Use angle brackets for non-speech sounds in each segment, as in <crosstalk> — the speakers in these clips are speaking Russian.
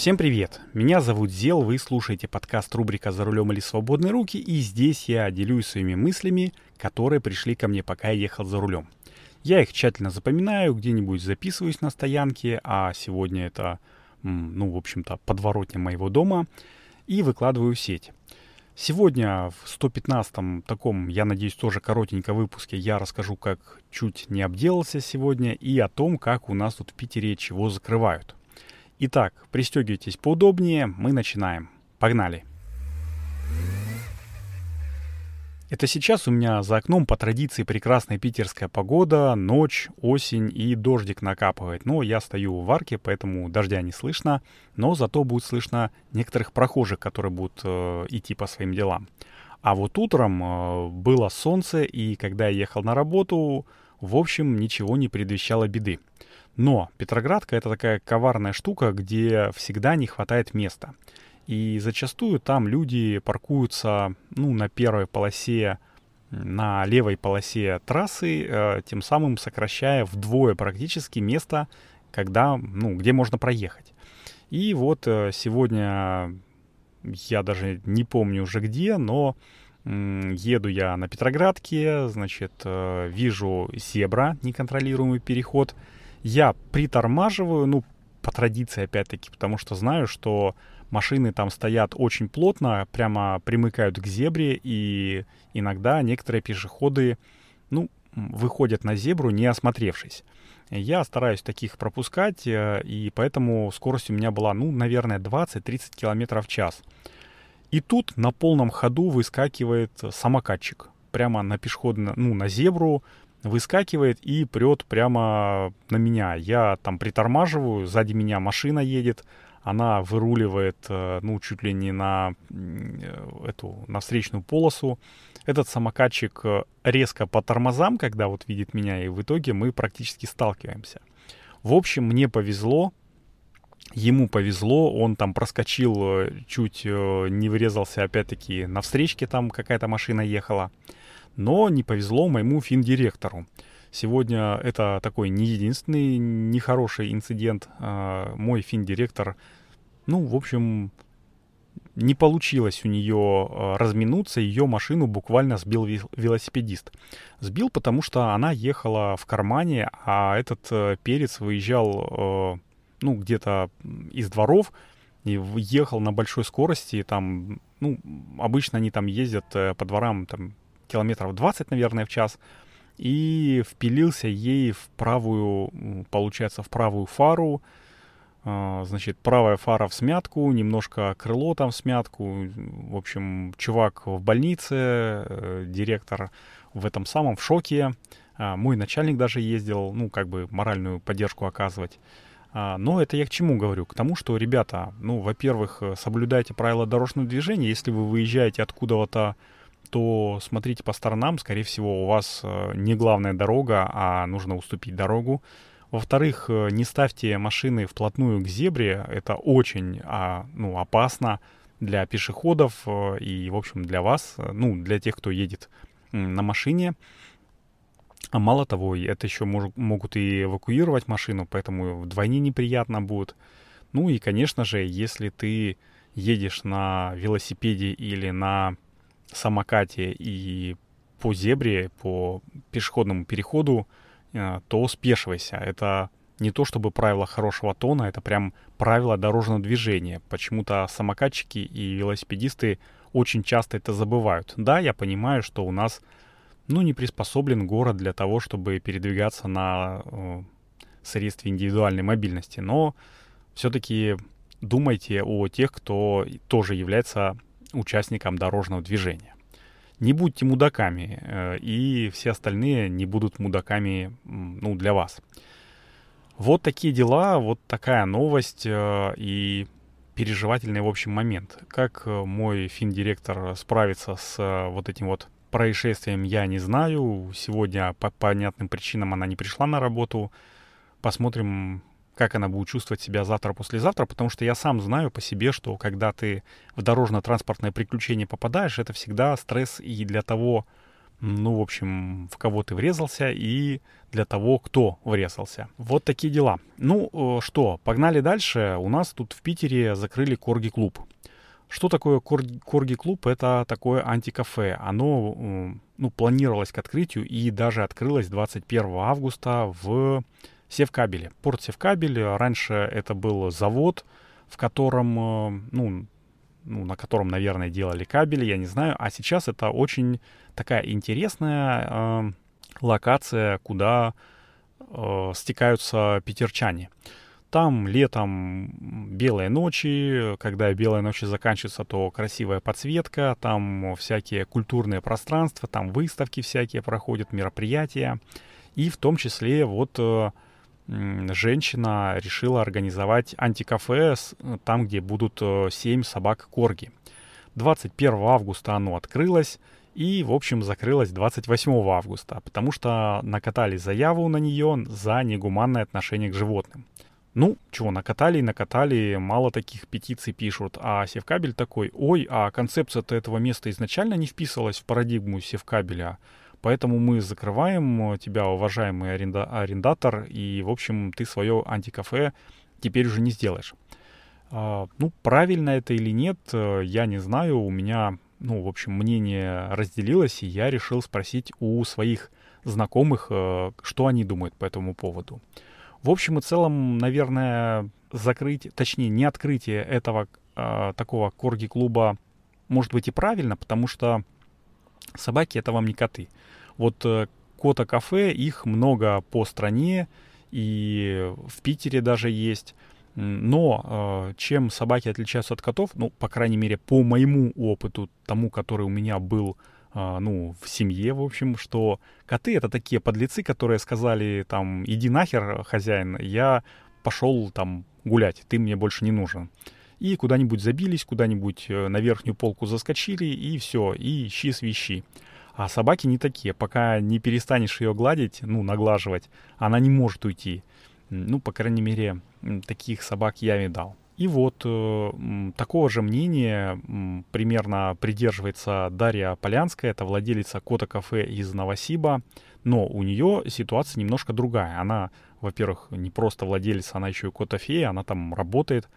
Всем привет! Меня зовут Зел, вы слушаете подкаст рубрика «За рулем или свободные руки», и здесь я делюсь своими мыслями, которые пришли ко мне, пока я ехал за рулем. Я их тщательно запоминаю, где-нибудь записываюсь на стоянке, а сегодня это, ну, в общем-то, подворотня моего дома, и выкладываю в сеть. Сегодня в 115-м таком, я надеюсь, тоже коротеньком выпуске я расскажу, как чуть не обделался сегодня и о том, как у нас тут в Питере чего закрывают. Итак, пристегивайтесь поудобнее, мы начинаем. Погнали! Это сейчас у меня за окном по традиции прекрасная питерская погода, ночь, осень и дождик накапывает. Но я стою в арке, поэтому дождя не слышно, но зато будет слышно некоторых прохожих, которые будут э, идти по своим делам. А вот утром э, было солнце, и когда я ехал на работу, в общем, ничего не предвещало беды. Но Петроградка это такая коварная штука, где всегда не хватает места. И зачастую там люди паркуются ну, на первой полосе, на левой полосе трассы, э, тем самым сокращая вдвое практически место, когда, ну, где можно проехать. И вот э, сегодня я даже не помню уже где, но еду я на Петроградке, значит, э, вижу зебра, неконтролируемый переход – я притормаживаю, ну, по традиции, опять-таки, потому что знаю, что машины там стоят очень плотно, прямо примыкают к зебре, и иногда некоторые пешеходы, ну, выходят на зебру, не осмотревшись. Я стараюсь таких пропускать, э, и поэтому скорость у меня была, ну, наверное, 20-30 км в час. И тут на полном ходу выскакивает самокатчик. Прямо на пешеходную, ну, на зебру, выскакивает и прет прямо на меня. Я там притормаживаю, сзади меня машина едет, она выруливает, э, ну, чуть ли не на э, эту, на встречную полосу. Этот самокатчик э, резко по тормозам, когда вот видит меня, и в итоге мы практически сталкиваемся. В общем, мне повезло, ему повезло, он там проскочил, чуть не врезался опять-таки на встречке, там какая-то машина ехала. Но не повезло моему финдиректору. Сегодня это такой не единственный нехороший инцидент. А, мой финдиректор, ну, в общем, не получилось у нее а, разминуться, ее машину буквально сбил велосипедист. Сбил, потому что она ехала в кармане, а этот э, перец выезжал, э, ну, где-то из дворов, и ехал на большой скорости, там, ну, обычно они там ездят э, по дворам, там, километров 20, наверное, в час, и впилился ей в правую, получается, в правую фару, а, значит, правая фара в смятку, немножко крыло там в смятку. В общем, чувак в больнице, э, директор в этом самом в шоке. А, мой начальник даже ездил, ну, как бы моральную поддержку оказывать. А, но это я к чему говорю? К тому, что, ребята, ну, во-первых, соблюдайте правила дорожного движения. Если вы выезжаете откуда-то то смотрите по сторонам, скорее всего, у вас э, не главная дорога, а нужно уступить дорогу. Во-вторых, э, не ставьте машины вплотную к зебре, это очень а, ну, опасно для пешеходов э, и, в общем, для вас, ну, для тех, кто едет на машине. А мало того, это еще мож, могут и эвакуировать машину, поэтому вдвойне неприятно будет. Ну и, конечно же, если ты едешь на велосипеде или на самокате и по зебре, по пешеходному переходу, э, то спешивайся. Это не то чтобы правило хорошего тона, это прям правило дорожного движения. Почему-то самокатчики и велосипедисты очень часто это забывают. Да, я понимаю, что у нас ну, не приспособлен город для того, чтобы передвигаться на э, средстве индивидуальной мобильности, но все-таки думайте о тех, кто тоже является участникам дорожного движения. Не будьте мудаками, э, и все остальные не будут мудаками ну, для вас. Вот такие дела, вот такая новость э, и переживательный, в общем, момент. Как э, мой финдиректор справится с вот этим вот происшествием, я не знаю. Сегодня по понятным причинам она не пришла на работу. Посмотрим, как она будет чувствовать себя завтра-послезавтра, потому что я сам знаю по себе, что когда ты в дорожно-транспортное приключение попадаешь, это всегда стресс и для того ну, в общем, в кого ты врезался и для того, кто врезался. Вот такие дела. Ну, э, что, погнали дальше. У нас тут в Питере закрыли Корги-клуб. Что такое Корги-клуб? Это такое антикафе. Оно ну, планировалось к открытию и даже открылось 21 августа в Севкабеле. Порт Севкабель. Раньше это был завод, в котором, э, ну, ну, на котором, наверное, делали кабели, я не знаю. А сейчас это очень такая интересная э, локация, куда э, стекаются питерчане. Там летом белые ночи, когда белые ночи заканчиваются, то красивая подсветка, там всякие культурные пространства, там выставки всякие проходят, мероприятия. И в том числе вот э, женщина решила организовать антикафе там, где будут 7 э, собак корги. 21 августа оно открылось и, в общем, закрылось 28 августа, потому что накатали заяву на нее за негуманное отношение к животным. Ну, чего, накатали и накатали, мало таких петиций пишут. А Севкабель такой, ой, а концепция-то этого места изначально не вписывалась в парадигму Севкабеля, поэтому мы закрываем тебя, уважаемый аренда арендатор, и, в общем, ты свое антикафе теперь уже не сделаешь. А, ну, правильно это или нет, э, я не знаю. У меня, ну, в общем, мнение разделилось, и я решил спросить у своих знакомых, э, что они думают по этому поводу. В общем и целом, наверное, закрыть, точнее, не открытие этого э, такого корги-клуба может быть и правильно, потому что собаки это вам не коты. Вот э, кота-кафе, их много по стране, и в Питере даже есть. Но э, чем собаки отличаются от котов, ну, по крайней мере, по моему опыту, тому, который у меня был а, ну, в семье, в общем, что коты это такие подлецы, которые сказали там, иди нахер, хозяин, я пошел там гулять, ты мне больше не нужен. И куда-нибудь забились, куда-нибудь э, на верхнюю полку заскочили, и все, и ищи свищи. А собаки не такие. Пока не перестанешь ее гладить, ну, наглаживать, она не может уйти. Ну, по крайней мере, таких собак я видал. И вот э, такого же мнения э, примерно придерживается Дарья Полянская, это владелица Кота кафе из Новосиба, но у нее ситуация немножко другая. Она, во-первых, не просто владелица, она еще и кота-фея, она там работает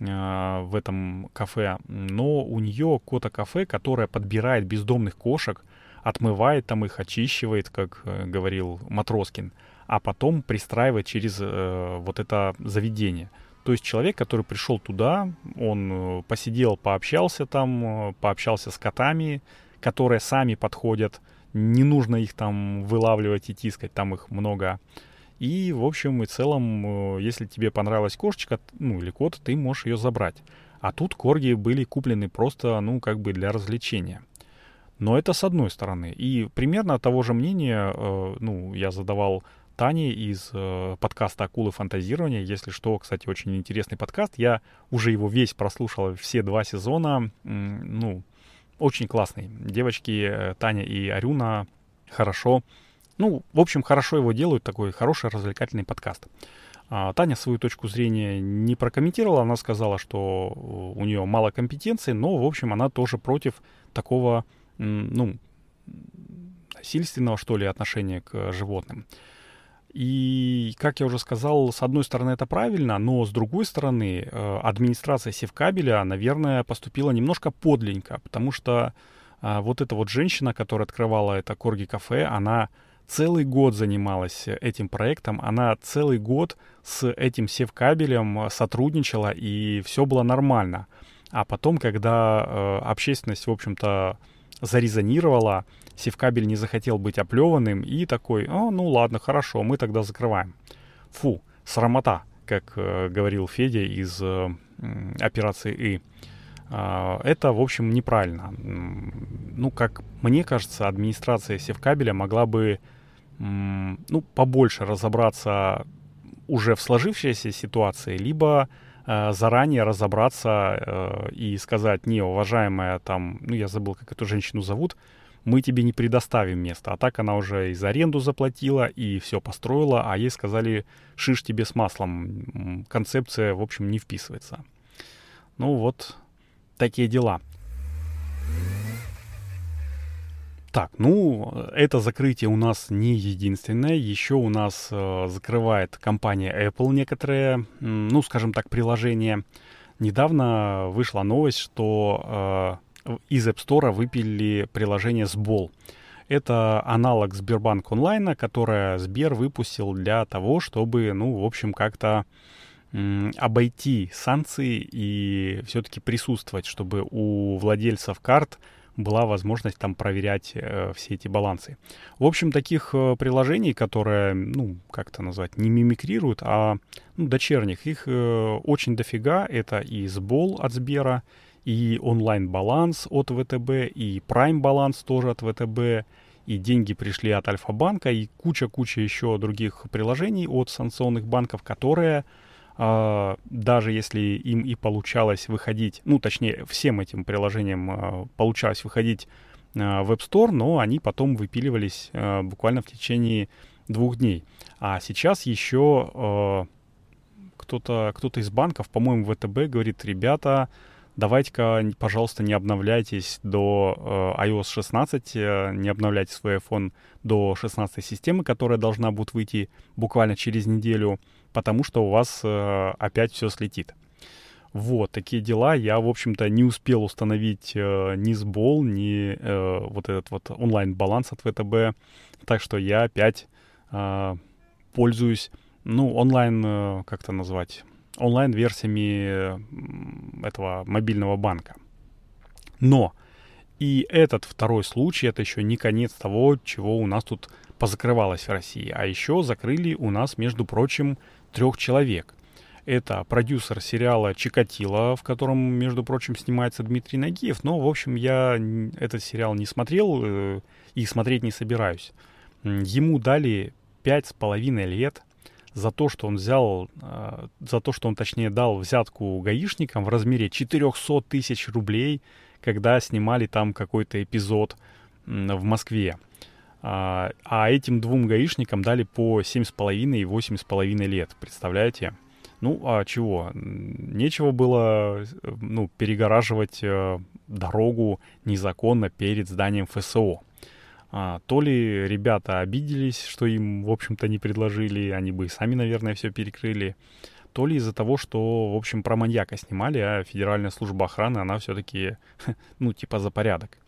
в этом кафе, но у нее кота-кафе, которое подбирает бездомных кошек, отмывает там их, очищивает, как э, говорил Матроскин, а потом пристраивает через э, вот это заведение – то есть человек, который пришел туда, он э, посидел, пообщался там, пообщался с котами, которые сами подходят, не нужно их там вылавливать и тискать, там их много. И, в общем и целом, э, если тебе понравилась кошечка, ну или кот, ты можешь ее забрать. А тут корги были куплены просто, ну, как бы для развлечения. Но это с одной стороны. И примерно того же мнения, э, ну, я задавал Тани из э, подкаста «Акулы фантазирования». Если что, кстати, очень интересный подкаст. Я уже его весь прослушал, все два сезона. Ну, очень классный. Девочки э, Таня и Арюна хорошо, ну, в общем, хорошо его делают, такой хороший развлекательный подкаст. А, Таня свою точку зрения не прокомментировала, она сказала, что у нее мало компетенции, но, в общем, она тоже против такого, ну, насильственного, что ли, отношения к животным. И, как я уже сказал, с одной стороны это правильно, но с другой стороны э, администрация Севкабеля, наверное, поступила немножко подленько, потому что э, вот эта вот женщина, которая открывала это Корги-кафе, она целый год занималась этим проектом, она целый год с этим Севкабелем сотрудничала, и все было нормально. А потом, когда э, общественность, в общем-то, зарезонировала, Севкабель не захотел быть оплеванным и такой, а, ну ладно, хорошо, мы тогда закрываем. Фу, срамота, как э, говорил Федя из э, операции «И». Э, это, в общем, неправильно. Ну, как мне кажется, администрация Севкабеля могла бы ну, побольше разобраться уже в сложившейся ситуации, либо э, заранее разобраться э, и сказать, не, уважаемая там, ну, я забыл, как эту женщину зовут, мы тебе не предоставим место. А так она уже и за аренду заплатила, и все построила, а ей сказали, шиш тебе с маслом. Концепция, в общем, не вписывается. Ну вот, такие дела. Так, ну, это закрытие у нас не единственное. Еще у нас э, закрывает компания Apple некоторые, ну, скажем так, приложения. Недавно вышла новость, что э, из App Store выпили приложение Сбол. Это аналог Сбербанк онлайна, которое Сбер выпустил для того, чтобы, ну, в общем, как-то обойти санкции и все-таки присутствовать, чтобы у владельцев карт была возможность там проверять э, все эти балансы. В общем, таких э, приложений, которые, ну, как это назвать, не мимикрируют, а ну, дочерних, их э, очень дофига. Это и Сбол от Сбера, и онлайн-баланс от ВТБ, и Prime-баланс тоже от ВТБ, и деньги пришли от Альфа-банка, и куча-куча еще других приложений от санкционных банков, которые даже если им и получалось выходить, ну, точнее, всем этим приложениям а, получалось выходить а, в App Store, но они потом выпиливались буквально в течение двух дней. А сейчас еще кто-то кто из банков, по-моему, ВТБ говорит, ребята, давайте-ка, пожалуйста, не обновляйтесь до iOS 16, не обновляйте свой iPhone до 16 системы, которая должна будет выйти буквально через неделю потому что у вас э, опять все слетит. Вот, такие дела. Я, в общем-то, не успел установить э, ни сбол, ни э, вот этот вот онлайн-баланс от ВТБ. Так что я опять э, пользуюсь, ну, онлайн, э, как это назвать, онлайн-версиями этого мобильного банка. Но и этот второй случай, это еще не конец того, чего у нас тут позакрывалось в России. А еще закрыли у нас, между прочим, трех человек. Это продюсер сериала «Чикатило», в котором, между прочим, снимается Дмитрий Нагиев. Но, в общем, я этот сериал не смотрел э, и смотреть не собираюсь. Ему дали пять с половиной лет за то, что он взял, э, за то, что он, точнее, дал взятку гаишникам в размере 400 тысяч рублей, когда снимали там какой-то эпизод в Москве. А, а этим двум гаишникам дали по 7,5 и 8,5 лет, представляете? Ну, а чего? Нечего было ну, перегораживать э, дорогу незаконно перед зданием ФСО. А, то ли ребята обиделись, что им, в общем-то, не предложили, они бы и сами, наверное, все перекрыли, то ли из-за того, что, в общем, про маньяка снимали, а Федеральная служба охраны, она все-таки, <laughs> ну, типа за порядок.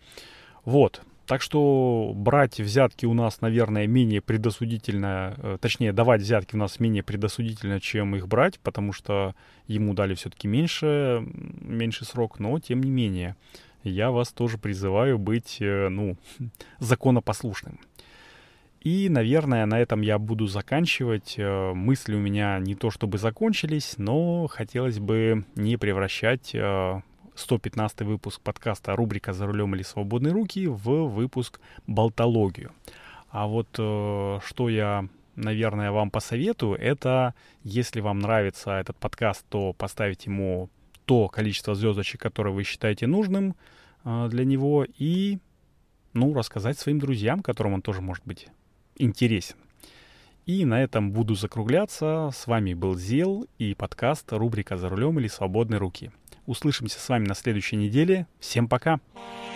Вот, так что брать взятки у нас, наверное, менее предосудительно, э, точнее, давать взятки у нас менее предосудительно, чем их брать, потому что ему дали все-таки меньше, меньше срок, но тем не менее, я вас тоже призываю быть, э, ну, <laughs> законопослушным. И, наверное, на этом я буду заканчивать. Э, мысли у меня не то чтобы закончились, но хотелось бы не превращать 115 выпуск подкаста рубрика «За рулем или свободные руки» в выпуск «Болтологию». А вот э, что я, наверное, вам посоветую, это, если вам нравится этот подкаст, то поставить ему то количество звездочек, которое вы считаете нужным э, для него, и, ну, рассказать своим друзьям, которым он тоже может быть интересен. И на этом буду закругляться. С вами был Зел и подкаст рубрика «За рулем или свободные руки». Услышимся с вами на следующей неделе. Всем пока! Пока.